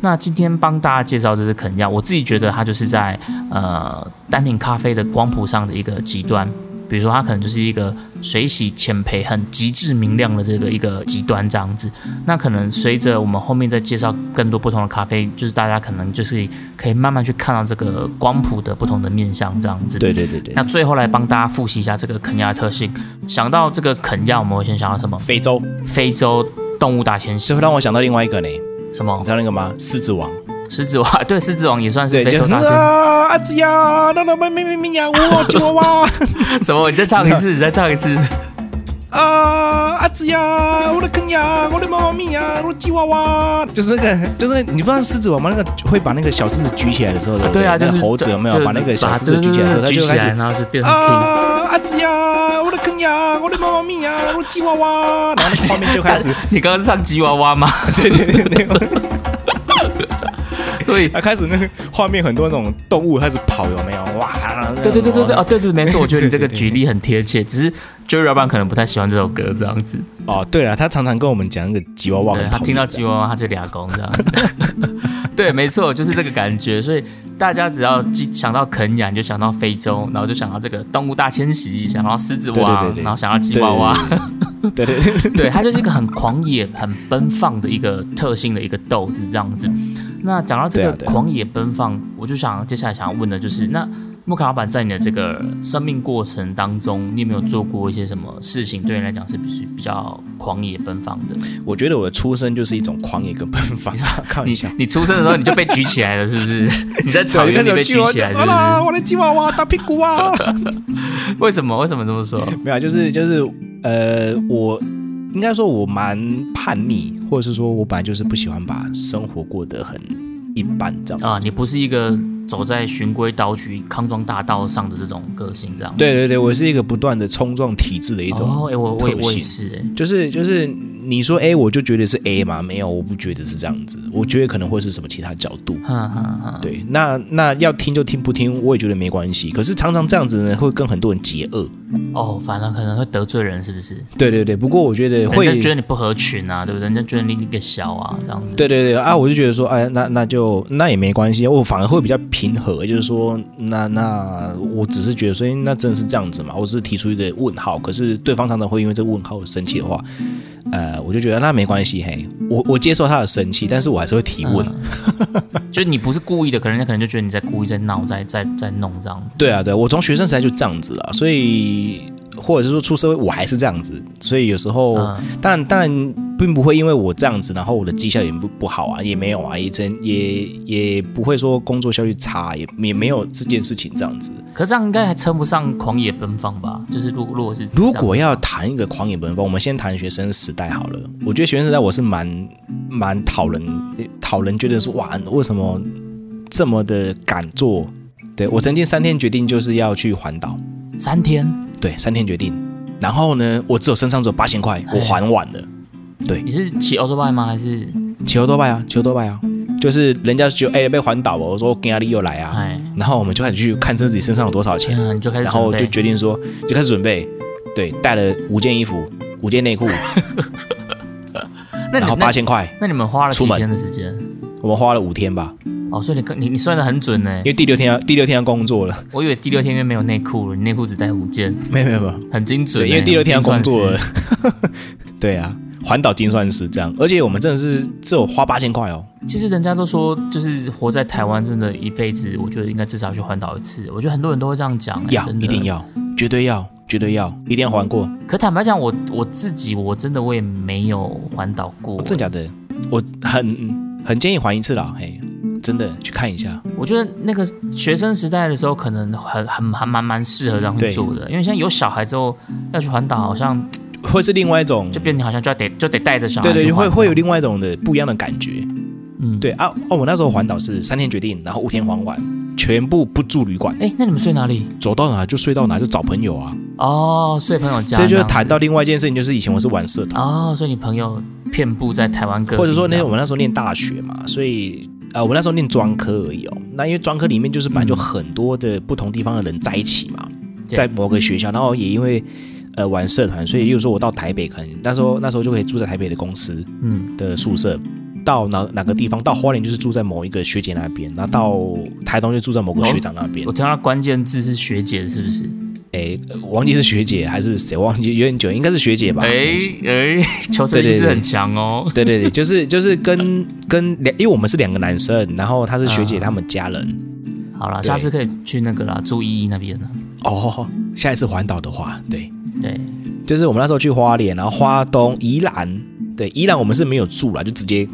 那今天帮大家介绍这支肯亚，我自己觉得它就是在呃单品咖啡的光谱上的一个极端。比如说，它可能就是一个水洗浅培、很极致明亮的这个一个极端这样子。那可能随着我们后面再介绍更多不同的咖啡，就是大家可能就是可以慢慢去看到这个光谱的不同的面相这样子。对对对对。那最后来帮大家复习一下这个肯亚的特性。想到这个肯亚，我们会先想到什么？非洲，非洲动物大迁徙。这会让我想到另外一个呢？什么？你知道那个吗？狮子王。狮子王对，狮子王也算是非洲大迁徙。阿吉呀，那那咪咪咪咪呀，我吉娃娃。什么？你再唱一次，你再唱一次。啊，阿吉呀，我的坑呀，我的妈妈咪呀，我的吉娃娃。就是那个，就是你不知道狮子王吗？那个会把那个小狮子举起来的时候，对啊，就是猴子有没有把那个小狮子举起来的时候，他就开始，然后就变成啊，阿吉呀，我的坑呀，我的妈妈咪呀，我的吉娃娃。然后后面就开始，你刚刚是唱吉娃娃吗？对对对对。对，他开始那个画面很多那种动物开始跑，有没有？哇！对对对对对，哦，对对，没错，我觉得你这个 举例很贴切。只是 Joey 老板可能不太喜欢这首歌这样子。哦，对了，他常常跟我们讲那个吉娃娃，他听到吉娃娃他就俩公这样子。对，没错，就是这个感觉。所以大家只要想到肯雅，你就想到非洲，然后就想到这个动物大迁徙，想到狮子王，然后想到吉娃娃。对 对对，对，它就是一个很狂野、很奔放的一个特性的一个豆子这样子。那讲到这个狂野奔放，我就想接下来想要问的就是，那木卡老板在你的这个生命过程当中，你有没有做过一些什么事情，对你来讲是比比较狂野奔放的？我觉得我的出生就是一种狂野跟奔放。看你，你出生的时候你就被举起来了，是不是？你在草原里被举起来，是不是？我的吉娃娃大屁股啊！为什么？为什么这么说？没有，就是就是呃，我。应该说，我蛮叛逆，或者是说我本来就是不喜欢把生活过得很一般这样子啊。你不是一个走在循规蹈矩、康庄大道上的这种个性，这样。对对对，我是一个不断的冲撞体制的一种。哦，哎，我我我也是，哎，就是就是。你说 A，我就觉得是 A 嘛？没有，我不觉得是这样子。我觉得可能会是什么其他角度。对，那那要听就听，不听我也觉得没关系。可是常常这样子呢，会跟很多人结恶。哦，反而可能会得罪人，是不是？对对对。不过我觉得会觉得你不合群啊，对不对？人家觉得你一个小啊，这样子。对对对啊，我就觉得说，哎，那那就那也没关系。我反而会比较平和，就是说，那那我只是觉得，所以那真的是这样子嘛？我只是提出一个问号，可是对方常常会因为这个问号而生气的话。呃，我就觉得那没关系，嘿，我我接受他的生气，但是我还是会提问，就你不是故意的，可能人家可能就觉得你在故意在闹，在在在弄这样子。对啊，对我从学生时代就这样子了，所以。或者是说出社会我还是这样子，所以有时候，但但并不会因为我这样子，然后我的绩效也不不好啊，也没有啊，也真也也不会说工作效率差，也也没有这件事情这样子。可这样应该还称不上狂野奔放吧？就是如如果是如果要谈一个狂野奔放，我们先谈学生时代好了。我觉得学生时代我是蛮蛮讨人讨人觉得说哇，为什么这么的敢做？对我曾经三天决定就是要去环岛，三天。对，三天决定，然后呢，我只有身上只有八千块，我还完了。对，你是骑欧多拜吗？还是骑欧多拜啊？骑欧多拜啊？就是人家就哎被环岛了，我说跟阿力又来啊，然后我们就开始去看自己身上有多少钱，嗯就开始，然后就决定说就开始准备，对，带了五件衣服，五件内裤，然后八千块。那你们花了几天的时间？我们花了五天吧。哦，所以你你你算的很准呢，因为第六天要第六天要工作了。我以为第六天因为没有内裤了，你内裤只带五件。没有没有没有，很精准。因为第六天要工作了。对啊，环岛精算师这样，而且我们真的是只有花八千块哦。其实人家都说，就是活在台湾，真的一辈子，我觉得应该至少去环岛一次。我觉得很多人都会这样讲，要一定要，绝对要，绝对要，一定要环过。可坦白讲，我我自己我真的我也没有环岛过。真假的？我很很建议环一次啦，嘿。真的去看一下。我觉得那个学生时代的时候，可能很很还蛮蛮适合这样去对做的，因为现在有小孩之后要去环岛，好像会是另外一种就，变你好像就要得就得带着小孩对对，会会有另外一种的不一样的感觉。嗯，对啊，哦，我那时候环岛是三天决定，然后五天环完，全部不住旅馆，哎，那你们睡哪里？走到哪就睡到哪，就找朋友啊。哦，睡朋友家，这就谈到另外一件事情，就是以前我是玩社团，哦，所以你朋友遍布在台湾各地，或者说那我们那时候念大学嘛，所以呃，我那时候念专科而已哦。那因为专科里面就是本来就很多的不同地方的人在一起嘛，对在某个学校，然后也因为呃玩社团，所以例如说我到台北，可能那时候那时候就可以住在台北的公司嗯，的宿舍。到哪哪个地方，到花莲就是住在某一个学姐那边，然后到台东就住在某个学长那边我。听到关键字是学姐，是不是？哎，我忘记是学姐还是谁，忘记有点久，应该是学姐吧。哎哎，求生意志很强哦。对对对，就是就是跟 跟两，因为我们是两个男生，然后他是学姐啊他们家人。好了，下次可以去那个啦，住依依那边了。哦，下一次环岛的话，对，对，就是我们那时候去花莲，然后花东、宜兰，对，宜兰我们是没有住啦，就直接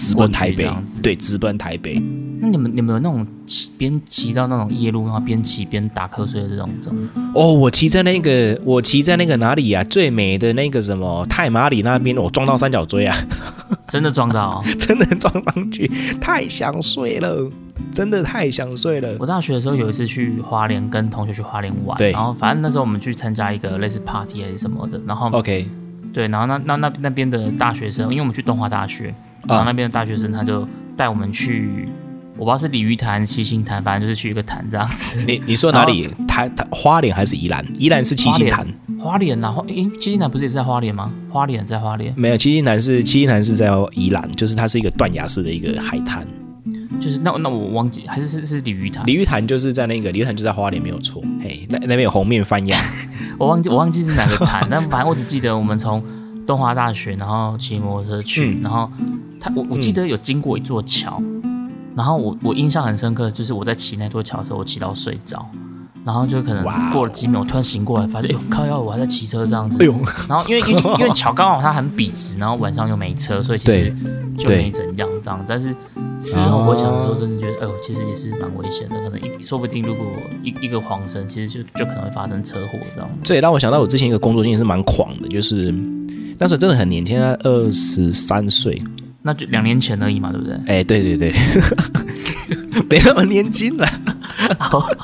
直奔台北对，直奔台北。那你们有没有那种骑边骑到那种夜路，然后边骑边打瞌睡的这种这种？哦，我骑在那个，我骑在那个哪里啊？最美的那个什么太马里那边，我撞到三角锥啊，真的撞到哦、真的撞上去，太想睡了，真的太想睡了。我大学的时候有一次去花莲，跟同学去花莲玩，对然后反正那时候我们去参加一个类似 party 还是什么的，然后 OK，对，然后那那那那边的大学生，因为我们去东华大学，然后那边的大学生他就带我们去，我不知道是鲤鱼潭、七星潭，反正就是去一个潭这样子。你你说哪里？台台花莲还是宜兰？宜兰是七星潭，花莲啊，花诶，七星潭不是也是在花莲吗？花莲在花莲，没有七星潭是七星潭是在宜兰，就是它是一个断崖式的一个海滩。就是那那我忘记，还是是是鲤鱼潭，鲤鱼潭就是在那个鲤鱼潭就在花莲没有错，嘿，那那边有红面翻鸭，我忘记我忘记是哪个潭，但反正我只记得我们从东华大学，然后骑摩托车去，嗯然后他我我记得有经过一座桥，然后我我印象很深刻，就是我在骑那座桥的时候，我骑到睡着。然后就可能过了几秒，我突然醒过来，发现哎呦靠腰，我还在骑车这样子。哎呦，然后因为因为因为桥刚好它很笔直，然后晚上又没车，所以其实就没怎样这样。但是事后回想的时候，真的觉得，哎呦，其实也是蛮危险的。可能一说不定，如果一一个晃神，其实就就可能会发生车祸这样。这也让我想到我之前一个工作经验是蛮狂的，就是那时候真的很年轻，二十三岁，那就两年前而已嘛，对不对？哎，对对对，没那么年轻了，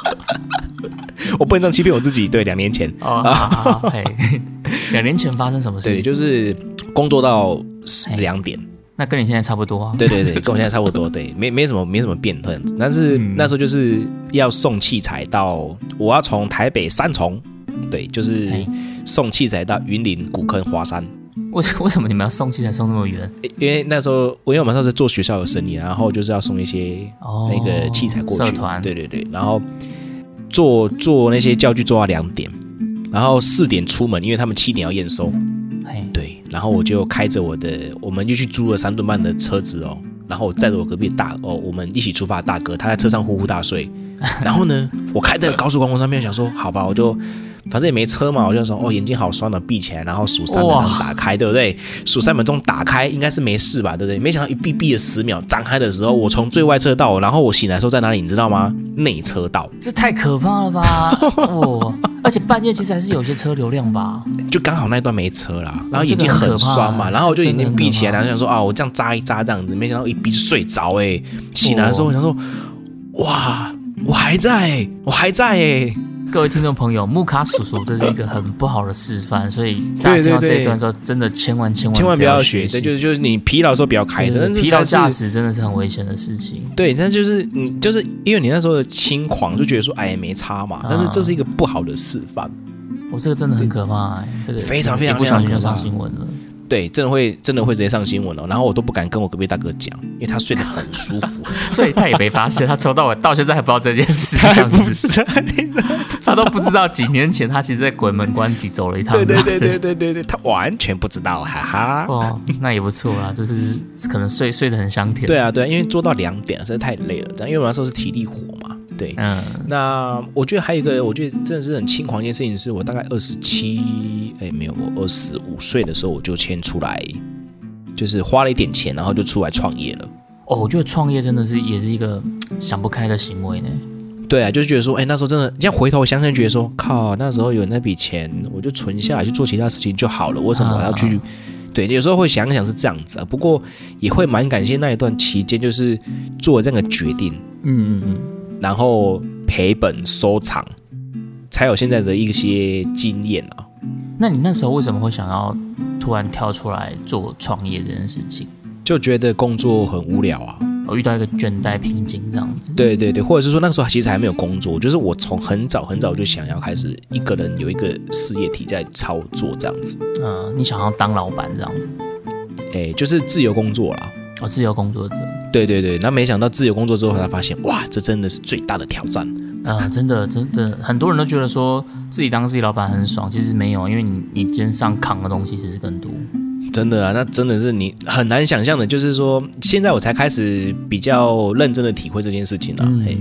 我不能这样欺骗我自己，对，两年前，哦，好好好，两年前发生什么对，事？就是工作到嘿两点。那跟你现在差不多啊。对对对，跟我现在差不多，对，没没什么没什么变这样子。但是嗯那时候就是要送器材到，我要从台北三重，对，就是送器材到云林古坑华山。为什为什么你们要送器材送那么远？因为那时候我因为我们那时候是做学校的生意，然后就是要送一些哦，那个器材过去，社团对对对，然后做做那些教具做到两点，然后四点出门，因为他们七点要验收，嘿，对，然后我就开着我的，我们就去租了三吨半的车子哦，然后我载着我隔壁的大哦，我们一起出发的大哥，他在车上呼呼大睡，然后呢，我开在高速公路上面，想说好吧，我就反正也没车嘛，我就说哦，眼睛好酸的，闭起来，然后数三秒钟打开，对不对？数三秒钟打开应该是没事吧，对不对？没想到一闭闭了十秒，张开的时候，我从最外车道，然后我醒来的时候在哪里，你知道吗？内车道，这太可怕了吧！哦，而且半夜其实还是有些车流量吧。就刚好那段没车啦，然后眼睛很酸嘛，欸然后我就眼睛闭起来，然后想说啊，我这样扎一扎这样子，没想到一闭就睡着哎、醒来的时候我想说，哇，我还在、欸，我还在哎、各位听众朋友，木卡叔叔这是一个很不好的示范，所以大家听到这一段之后，真的千万千万千万不要要学，习对，就是就是你疲劳的时候不要开车，疲劳驾驶。真的是很危险的事情。对，但就是你就是因为你那时候的轻狂，就觉得说哎没差嘛，但是这是一个不好的示范，我、这个真的很可怕、欸，这个非常非常不小心就上新闻了。对，真的会真的会直接上新闻哦。然后我都不敢跟我隔壁大哥讲，因为他睡得很舒服，所以他也没发现，他抽到我到现在还不知道这件事，这样子，他都不知道几年前他其实在鬼门关己走了一趟。对对对。对 对对对，他完全不知道，哈哈。哦，那也不错啦，就是可能睡睡得很香甜。对啊，对啊，因为做到两点实在太累了，但因为我那时候是体力活嘛，对。嗯，那我觉得还有一个，我觉得真的是很轻狂一件事情，是我大概二十七，哎，没有，我二十五岁的时候我就先出来，就是花了一点钱，然后就出来创业了。哦，我觉得创业真的是也是一个想不开的行为呢。对啊，就是觉得说，哎，那时候真的，这样回头想想，觉得说，靠，那时候有那笔钱，我就存下来去做其他事情就好了，为什么我要去？对，有时候会想想是这样子啊，不过也会蛮感谢那一段期间，就是做这样的决定，嗯嗯嗯，然后赔本收场，才有现在的一些经验啊。那你那时候为什么会想要突然跳出来做创业这件事情？就觉得工作很无聊啊。我遇到一个倦怠瓶颈这样子。对对对，或者是说那个时候其实还没有工作，就是我从很早很早就想要开始一个人有一个事业体在操作这样子，嗯，你想要当老板这样子？哎，就是自由工作啦。哦，自由工作者。对对对，那没想到自由工作之后才发现，哇，这真的是最大的挑战。嗯，真的真的，很多人都觉得说自己当自己老板很爽，其实没有，因为你你肩上扛的东西其实更多。真的啊，那真的是你很难想象的，就是说现在我才开始比较认真的体会这件事情了。嘿，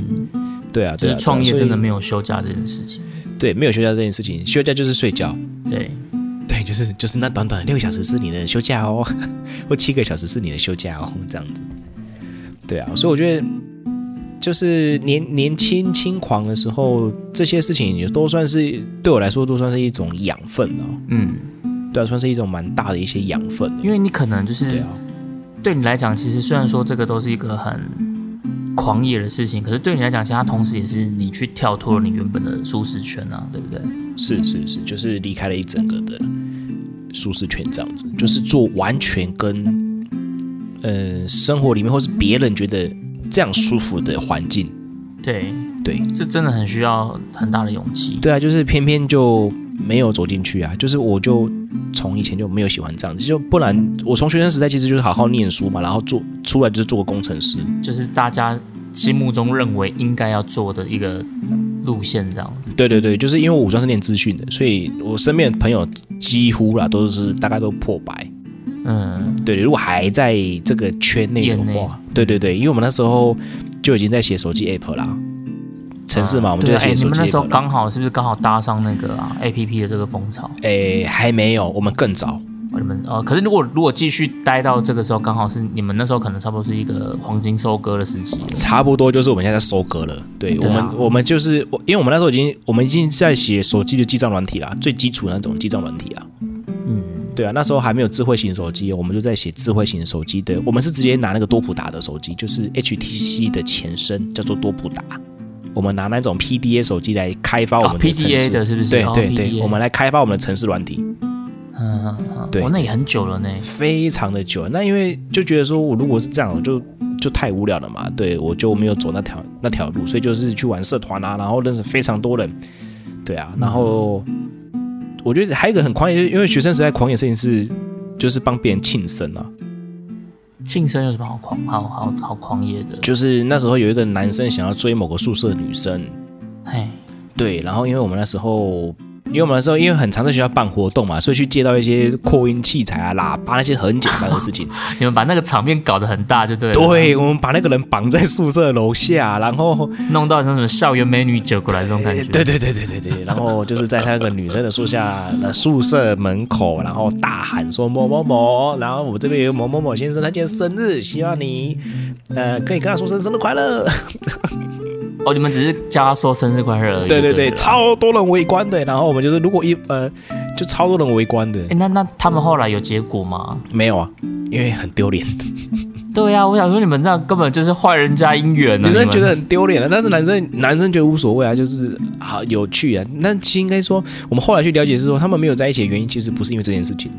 对啊，就对啊，是创业真的没有有休假这件事情。对，没有休假这件事情，休假就是睡觉。对，对，就是就是那短短的六个小时是你的休假哦，或七个小时是你的休假哦，这样子。对啊，所以我觉得就是年年轻轻狂的时候，这些事情也都算是对我来说都算是一种养分哦。嗯，对啊，算是一种蛮大的一些养分。因为你可能就是对啊，对你来讲，其实虽然说这个都是一个很狂野的事情，可是对你来讲，其实它同时也是你去跳脱了你原本的舒适圈啊，对不对？是是是，就是离开了一整个的舒适圈，这样子，就是做完全跟呃生活里面或是别人觉得这样舒服的环境。对，对这真的很需要很大的勇气。对啊，就是偏偏就没有走进去啊，就是我就从以前就没有喜欢这样子，就不然我从学生时代其实就是好好念书嘛，然后做出来就是做个工程师。就是大家心目中认为应该要做的一个路线，这样子。对对对，就是因为我武装是念资讯的，所以我身边的朋友几乎啦都是大概都破百。嗯，对，如果还在这个圈内的话，对对对，因为我们那时候就已经在写手机 app 啦，城市嘛，我们就对啊，哎，在写手机你们那时候 app 啦。刚好是不是刚好搭上那个啊 A P P 的这个风潮？哎，还没有，我们更早。哦你们呃，可是如果如果继续待到这个时候，刚好是你们那时候可能差不多是一个黄金收割的时期。差不多就是我们现在在收割了。对我们，我们就是我，因为我们那时候已经，我们已经在写手机的记账软体啦，最基础的那种记账软体啊。嗯，对啊，那时候还没有智慧型手机，我们就在写智慧型手机的。我们是直接拿那个多普达的手机，就是 HTC 的前身，叫做多普达。我们拿那种 PDA 手机来开发我哦们的城市 PDA 的是不是？哦对对对，我们来开发我们的城市软体，嗯嗯嗯，对哦，那也很久了呢。非常的久。那因为就觉得说我如果是这样，我就就太无聊了嘛，对我就没有走那条那条路，所以就是去玩社团啊，然后认识非常多人，对啊，然后我觉得还有一个很狂野，因为学生时代狂野事情是就是帮别人庆生啊，庆生有什么好狂、好好好狂野的？就是那时候有一个男生想要追某个宿舍女生，嘿，对，然后因为我们那时候。因为我们那时候因为很常在学校办活动嘛，所以去借到一些扩音器材啊、喇叭那些很简单的事情。你们把那个场面搞得很大，就对了。对，我们把那个人绑在宿舍楼下，然后弄到像什么校园美女酒过来这种感觉。对对对对对对，然后就是在那个女生的宿下的宿舍门口，然后大喊说某某某，然后我这边有某某某先生，他今天生日，希望你呃可以跟他说声生日快乐。哦，你们只是叫他说生日快乐而已。对对对，超多人围观的，然后我们就是如果一呃就超多人围观的，哎，那那他们后来有结果吗？没有啊，因为很丢脸，对呀、我想说你们这样根本就是坏人家姻缘呢。女生觉得很丢脸了，但是男生男生觉得无所谓啊，就是好有趣啊。那其实应该说，我们后来去了解是说，他们没有在一起的原因，其实不是因为这件事情，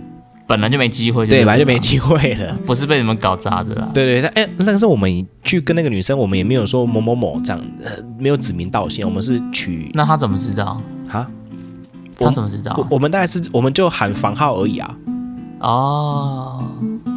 本来就没机会，对，本来就没机会了。不是被你们搞砸的啦。对对，但哎，那个时候我们去跟那个女生，我们也没有说某某某这样，呃，没有指名道姓，我们是取那他怎么知道？啊，他怎么知道我？我们大概是我们就喊房号而已啊。哦，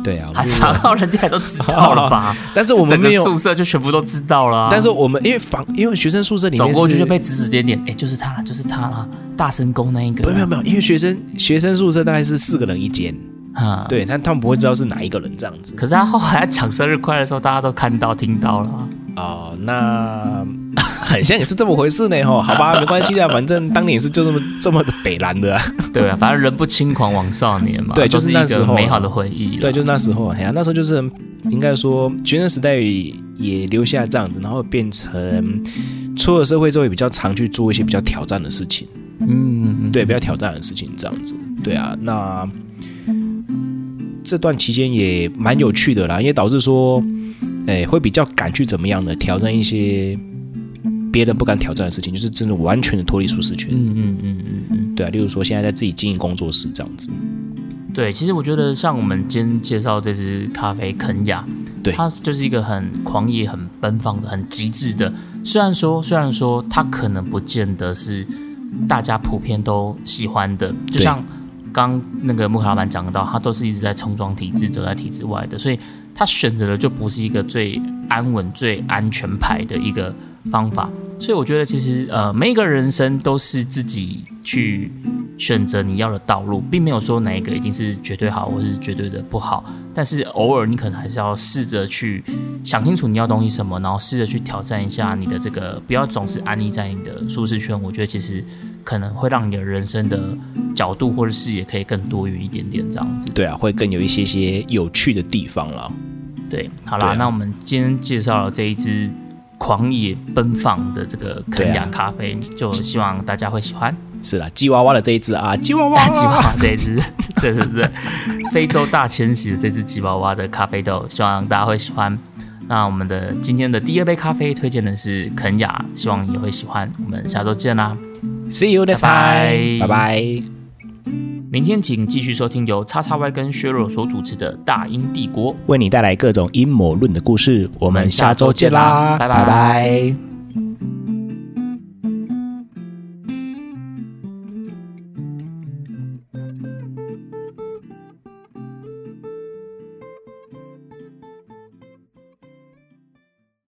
对啊，我还房号人家也都知道了吧？但是我们整个没有，宿舍就全部都知道了、啊。但是我们因为房，因为学生宿舍里面走过去就被指指点点，哎，就是他了，就是他了，大神宫那一个。没有没有因为学生学生宿舍大概是四个人一间，啊，。对，但他们不会知道是哪一个人这样子。可是他后来讲生日快乐的时候，大家都看到听到了啊。哦，那很像也是这么回事呢，吼，好吧，没关系的，反正当年也是就这么这么的北蓝的，对啊，反正人不轻狂枉少年嘛，对，就是那时候美好的回忆，对，就是那时候，哎呀，那时候就是应该说学生时代也留下这样子，然后变成出了社会之后也比较常去做一些比较挑战的事情，嗯，对，比较挑战的事情这样子，对啊，那这段期间也蛮有趣的啦，也导致说。哎，会比较敢去怎么样的挑战一些别人不敢挑战的事情，就是真的完全的脱离舒适圈。嗯嗯嗯嗯嗯，对啊，例如说现在在自己经营工作室这样子。对，其实我觉得像我们今天介绍这支咖啡肯雅，对，它就是一个很狂野、很奔放的、很极致的。虽然说，虽然说它可能不见得是大家普遍都喜欢的，就像刚那个木卡老板讲到，他都是一直在冲撞体制、走在体制外的，所以。他选择的就不是一个最安稳、最安全牌的一个方法，所以我觉得其实呃，每一个人生都是自己去选择你要的道路，并没有说哪一个一定是绝对好，或是绝对的不好。但是偶尔你可能还是要试着去想清楚你要东西什么，然后试着去挑战一下你的这个，不要总是安逸在你的舒适圈。我觉得其实可能会让你的人生的角度或者视野可以更多元一点点，这样子。对啊，会更有一些些有趣的地方了。对，好啦，那我们今天介绍了这一支狂野奔放的这个肯雅咖啡，就希望大家会喜欢。是啦，吉娃娃的这一支啊，吉娃娃，吉娃娃这一支，对对对，非洲大迁徙的这只吉娃娃的咖啡豆，希望大家会喜欢。那我们的今天的第二杯咖啡推荐的是肯雅，希望你会喜欢。我们下周见啦，See you next time，拜拜。明天请继续收听由叉叉 Y 跟削弱所主持的《大英帝国》，为你带来各种阴谋论的故事。我们下周见啦，拜拜。